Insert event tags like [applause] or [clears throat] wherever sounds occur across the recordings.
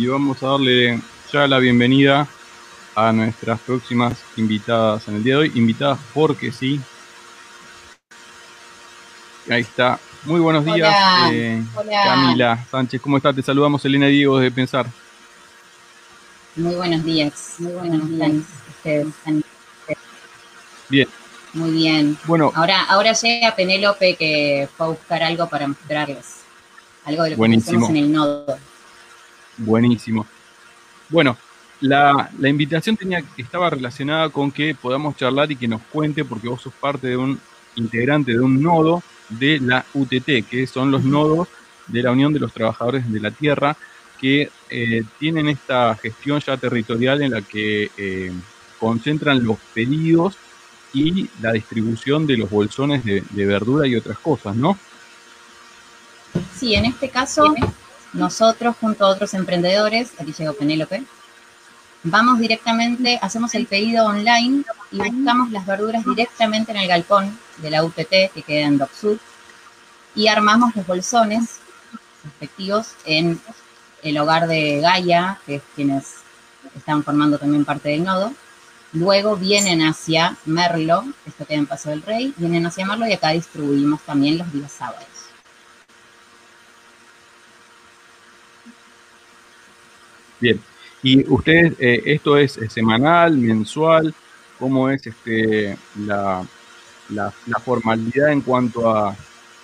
y vamos a darle ya la bienvenida a nuestras próximas invitadas en el día de hoy. Invitadas porque sí. Ahí está. Muy buenos días, eh, Camila Sánchez. ¿Cómo estás? Te saludamos, Elena Diego, de Pensar. Muy buenos días. Muy buenos días. Bien. Muy bien. Bueno, ahora, ahora llega Penélope que fue a buscar algo para mostrarles. Algo de lo que hacemos en el nodo. Buenísimo. Bueno, la, invitación tenía, estaba relacionada con que podamos charlar y que nos cuente, porque vos sos parte de un integrante de un nodo de la UTT, que son los nodos de la Unión de los Trabajadores de la Tierra, que eh, tienen esta gestión ya territorial en la que eh, concentran los pedidos y la distribución de los bolsones de, de verdura y otras cosas, ¿no? Sí, en este caso nosotros, junto a otros emprendedores, aquí llegó Penélope, vamos directamente, hacemos el pedido online y buscamos las verduras directamente en el galpón de la UPT que queda en Doc Sur y armamos los bolsones respectivos en el hogar de Gaia, que es quienes están formando también parte del nodo. Luego vienen hacia Merlo, esto queda en Paso del Rey, vienen hacia Merlo y acá distribuimos también los días sábados. Bien. ¿Y ustedes, eh, esto es, semanal, mensual? ¿Cómo es este la, la, formalidad en cuanto a,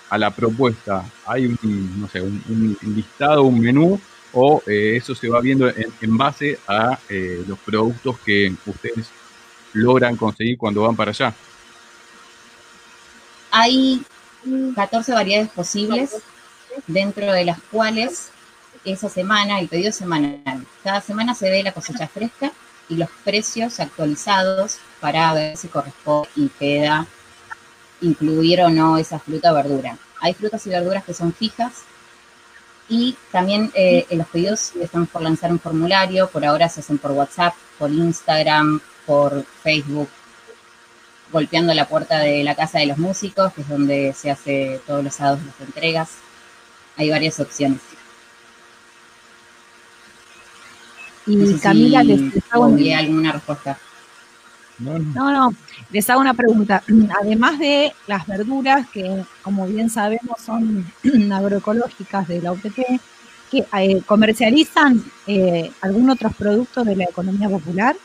a, la propuesta? ¿Hay un, no sé, un, listado, un menú? ¿O eh, eso se va viendo en, base a eh, los productos que ustedes logran conseguir cuando van para allá? Hay 14 variedades posibles, dentro de las cuales esa semana, el pedido semanal. Cada semana se ve la cosecha [laughs] fresca y los precios actualizados para ver si corresponde y queda incluir o no esa fruta o verdura. Hay frutas y verduras que son fijas y también eh, los pedidos están por lanzar un formulario, por ahora se hacen por WhatsApp, por Instagram, por Facebook, golpeando la puerta de la casa de los músicos, que es donde se hace todos los sábados las entregas. Hay varias opciones. Y Camila, les, hago alguna respuesta. No, no, les hago una pregunta. [clears throat] Además de las verduras, que como bien sabemos son [clears throat] agroecológicas de la UTP, que eh, comercializan eh, algún otros productos de la economía popular.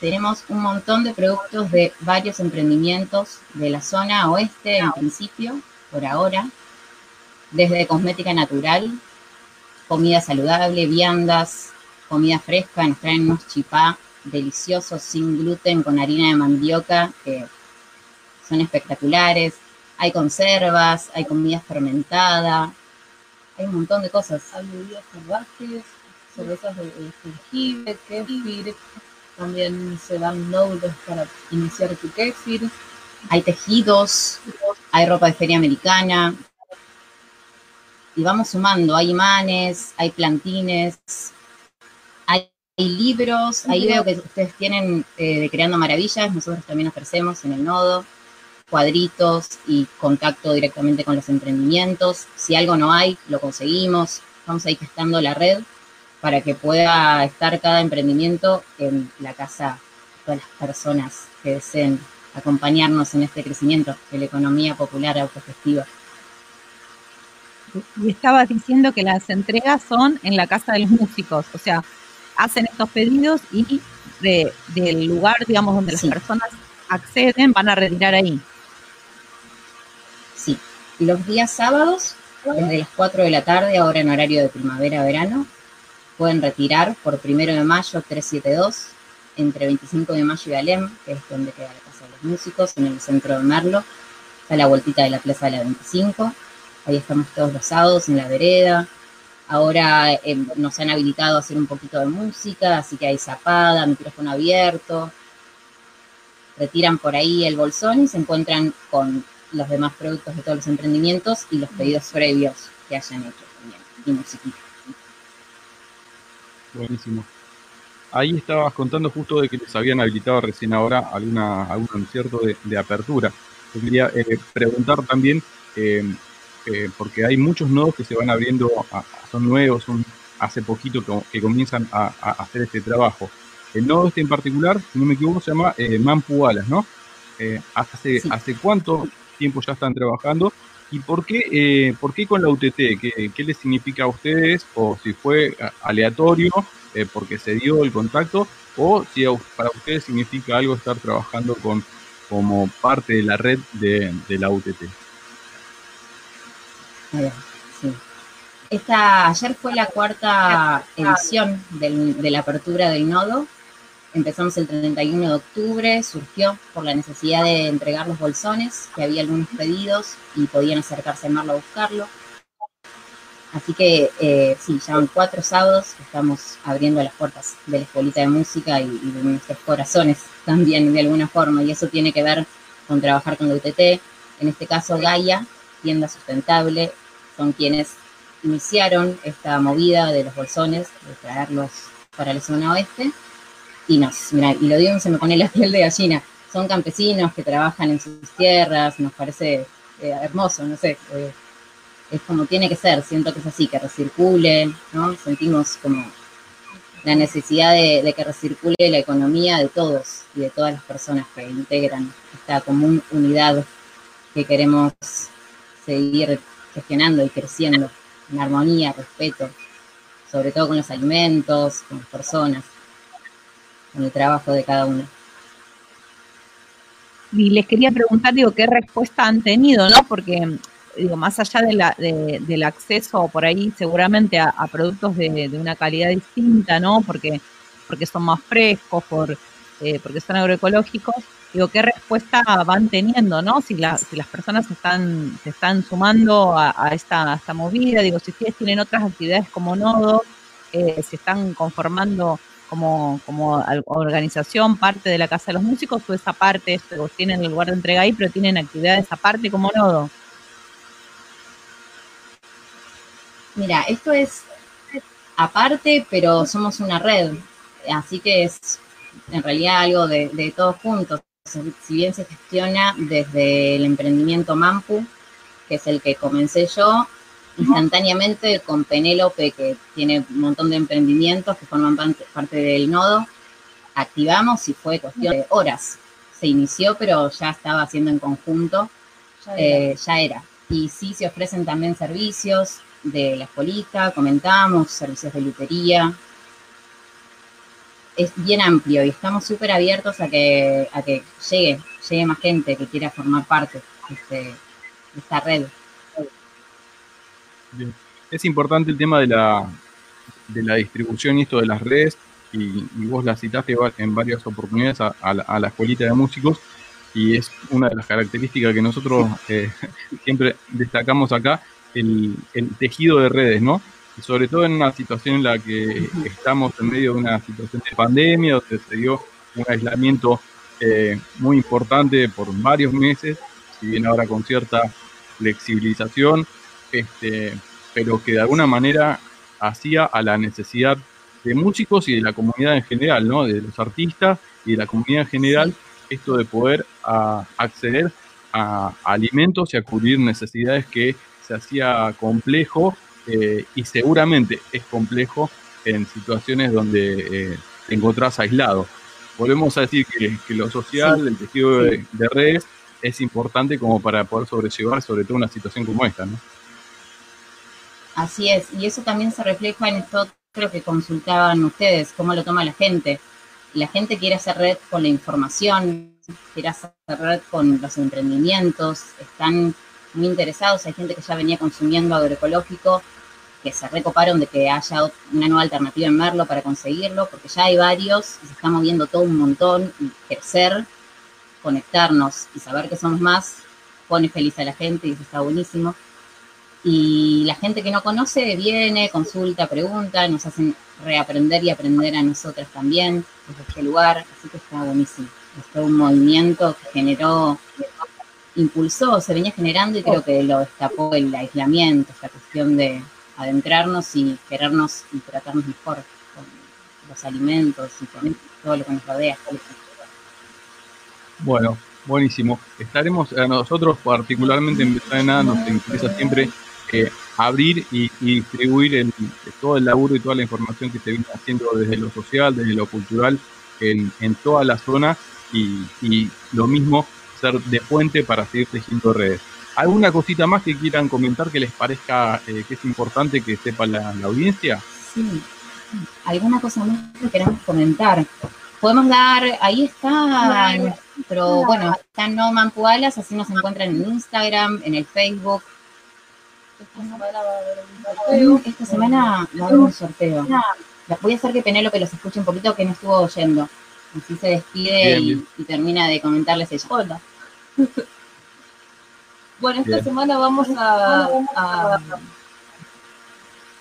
Tenemos un montón de productos de varios emprendimientos de la zona oeste, en principio, por ahora, desde cosmética natural, comida saludable, viandas, comida fresca, nos traen unos chipá deliciosos sin gluten con harina de mandioca que son espectaculares. Hay conservas, hay comida fermentada, hay un montón de cosas. Hay bebidas salvajes, cervezas de, de jengibre, kefir, también se dan nodos para iniciar tu kefir. Hay tejidos, hay ropa de feria americana, y vamos sumando, hay imanes, hay plantines, hay, libros, ahí veo que ustedes tienen eh, de Creando Maravillas, nosotros también ofrecemos en el nodo cuadritos y contacto directamente con los emprendimientos. Si algo no hay, lo conseguimos. Vamos a ir gestando la red para que pueda estar cada emprendimiento en la casa de todas las personas que deseen acompañarnos en este crecimiento de la economía popular autogestiva y estabas diciendo que las entregas son en la casa de los músicos, o sea, hacen estos pedidos y del lugar, digamos, donde las personas acceden, van a retirar ahí. Sí, los días sábados, desde las 4 de la tarde, ahora en horario de primavera-verano, pueden retirar por primero de mayo 372, entre 25 de mayo y Alem, que es donde queda la casa de los músicos, en el centro de Merlo, está la vueltita de la plaza de la 25 Ahí estamos todos los sábados en la vereda. Ahora eh, nos han habilitado a hacer un poquito de música, así que hay zapada, micrófono abierto. Retiran por ahí el bolsón y se encuentran con los demás productos de todos los emprendimientos y los pedidos previos que hayan hecho también, y musiquita. Buenísimo. Ahí estabas contando justo de que les habían habilitado recién ahora alguna, algún concierto de, apertura. Quería eh, preguntar también eh, eh, porque hay muchos nodos que se van abriendo a, son nuevos, son hace poquito que, comienzan a, hacer este trabajo. El nodo este en particular, si no me equivoco, se llama eh, Mampu Alas, ¿no? Eh, hace, ¿Hace cuánto tiempo ya están trabajando? ¿Y por qué, eh, por qué con la UTT? ¿Qué, ¿Qué, les significa a ustedes? ¿O si fue aleatorio eh, porque se dio el contacto? ¿O si para ustedes significa algo estar trabajando con como parte de la red de, la UTT? Sí. Esta, ayer fue la cuarta edición de la apertura del nodo Empezamos el 31 de octubre, surgió por la necesidad de entregar los bolsones, que había algunos pedidos y podían acercarse a Marlo a buscarlo. Así que eh, sí, ya van cuatro sábados estamos abriendo las puertas de la escuelita de música y, de nuestros corazones también de alguna forma, y eso tiene que ver con trabajar con la UTT. En este caso, Gaia, tienda sustentable, son quienes iniciaron esta movida de los bolsones, de traerlos para la zona oeste y nos, mira, y lo digo se me pone la [laughs] piel de gallina, son campesinos que trabajan en sus tierras, nos parece eh, hermoso, no sé, eh, es como tiene que ser, siento que es así, que recircule, ¿no? Sentimos como la necesidad de, que recircule la economía de todos y de todas las personas que integran esta común unidad que queremos seguir gestionando y creciendo en armonía, respeto, sobre todo con los alimentos, con las personas en el trabajo de cada uno. Y les quería preguntar, digo, qué respuesta han tenido, ¿no? Porque, digo, más allá de la, del acceso por ahí seguramente a, productos de, una calidad distinta, ¿no? Porque, porque son más frescos, por, eh, porque son agroecológicos, digo, qué respuesta van teniendo, ¿no? Si, si las personas están, se están sumando a, esta, esta, movida, digo, si ustedes tienen otras actividades como nodo, eh, se están conformando como, como organización parte de la Casa de los Músicos o esa parte, o tienen el lugar de entrega ahí, pero tienen actividades aparte como nodo? Mira, esto es aparte, pero somos una red, así que es en realidad algo de, de todos juntos. Si bien se gestiona desde el emprendimiento Mampu, que es el que comencé yo, instantáneamente con Penélope, que tiene un montón de emprendimientos que forman parte, del nodo, activamos y fue cuestión de horas. Se inició, pero ya estaba haciendo en conjunto, ya era. Eh, y sí se ofrecen también servicios de la escuelita, comentamos, servicios de lutería. Es bien amplio y estamos súper abiertos a que, a que llegue, llegue más gente que quiera formar parte de este, esta red. Es importante el tema de la, de la distribución y esto de las redes, y, vos la citaste en varias oportunidades a, la, escuelita de músicos, y es una de las características que nosotros eh, [laughs] siempre destacamos acá, el, tejido de redes, ¿no? Sobre todo en una situación en la que estamos en medio de una situación de pandemia, donde se dio un aislamiento eh, muy importante por varios meses, si bien ahora con cierta flexibilización, este, pero que de alguna manera hacía a la necesidad de músicos y de la comunidad en general, ¿no? De los artistas y de la comunidad en general, esto de poder acceder a, alimentos y a cubrir necesidades que se hacía complejo eh, y seguramente es complejo en situaciones donde eh, te encontrás aislado. Volvemos a decir que, lo social, el tejido de, de redes, es importante como para poder sobrellevar sobre todo una situación como esta, ¿no? Así es, y eso también se refleja en esto creo que consultaban ustedes, cómo lo toma la gente. La gente quiere hacer red con la información, quiere hacer red con los emprendimientos, están muy interesados, hay gente que ya venía consumiendo agroecológico, que se recoparon de que haya una nueva alternativa en Merlo para conseguirlo, porque ya hay varios y se está moviendo todo un montón y crecer, conectarnos y saber que somos más, pone feliz a la gente y eso está buenísimo. Y la gente que no conoce viene, consulta, pregunta, nos hacen reaprender y aprender a nosotras también desde este lugar, así que está buenísimo. Es todo un movimiento que generó, impulsó, se venía generando y creo que lo destapó el aislamiento, esta cuestión de adentrarnos y querernos y tratarnos mejor con los alimentos y con todo lo que nos rodea. Bueno, buenísimo. Estaremos a nosotros particularmente en Nada nos interesa siempre abrir y, distribuir en, todo el laburo y toda la información que se viene haciendo desde lo social, desde lo cultural, en, toda la zona y, lo mismo ser de puente para seguir tejiendo redes. ¿Alguna cosita más que quieran comentar que les parezca eh, que es importante que sepa la, audiencia? Sí, alguna cosa más que queramos comentar. Podemos dar, ahí está, pero bueno, están No Manpualas, así nos encuentran en Instagram, en el Facebook, esta semana va a haber un sorteo. Voy a hacer que Penélope los escuche un poquito que no estuvo oyendo. Así se despide y, termina de comentarles ella. Hola. [laughs] bueno, esta semana vamos a,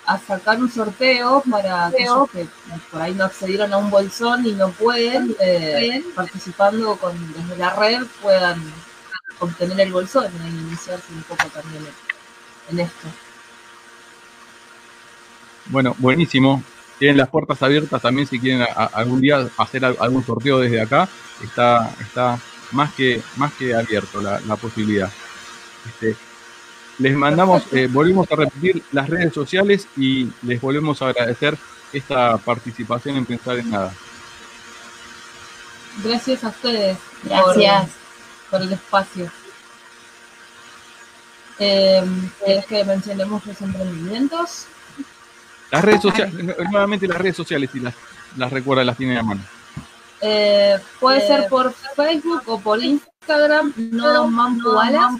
a, sacar un sorteo para aquellos que por ahí no accedieron a un bolsón y no pueden, eh, participando con, desde la red, puedan obtener el bolsón y iniciarse un poco también en esto. Bueno, buenísimo. Tienen las puertas abiertas también si quieren algún día hacer algún sorteo desde acá. Está, está más que, más que abierto la, posibilidad. Este, les mandamos, eh, volvimos a repetir las redes sociales y les volvemos a agradecer esta participación en Pensar en Nada. Gracias a ustedes. Gracias. por el espacio. Eh, ¿Quieres que mencionemos los emprendimientos? Las redes sociales, nuevamente las redes sociales, si las, las recuerda, las tiene a mano. Eh, puede ser eh, por Facebook o por Instagram, no Mampu Alas,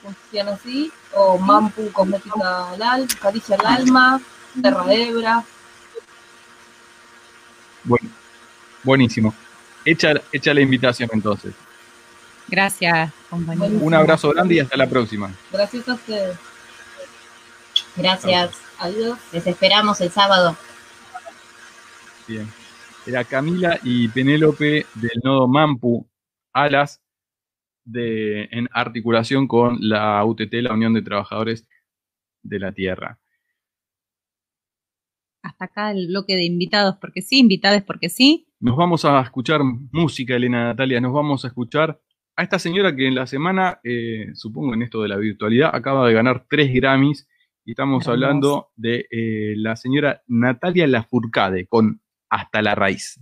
funciona así, o Mampu Cosmética al Caricia al Alma, Terra Ebra. Bueno, buenísimo. Echa, echa la invitación entonces. Gracias, compañero. Un abrazo grande y hasta la próxima. Gracias a ustedes. Gracias. Adiós. Les esperamos el sábado. Bien. Era Camila y Penélope del nodo Mampu Alas de, en articulación con la UTT, la Unión de Trabajadores de la Tierra. Hasta acá el bloque de invitados, porque sí, invitados porque sí. Nos vamos a escuchar música, Elena Natalia, nos vamos a escuchar a esta señora que en la semana, eh, supongo en esto de la virtualidad, acaba de ganar tres Grammys. Y estamos hablando de eh, la señora Natalia Lafourcade con Hasta la Raíz.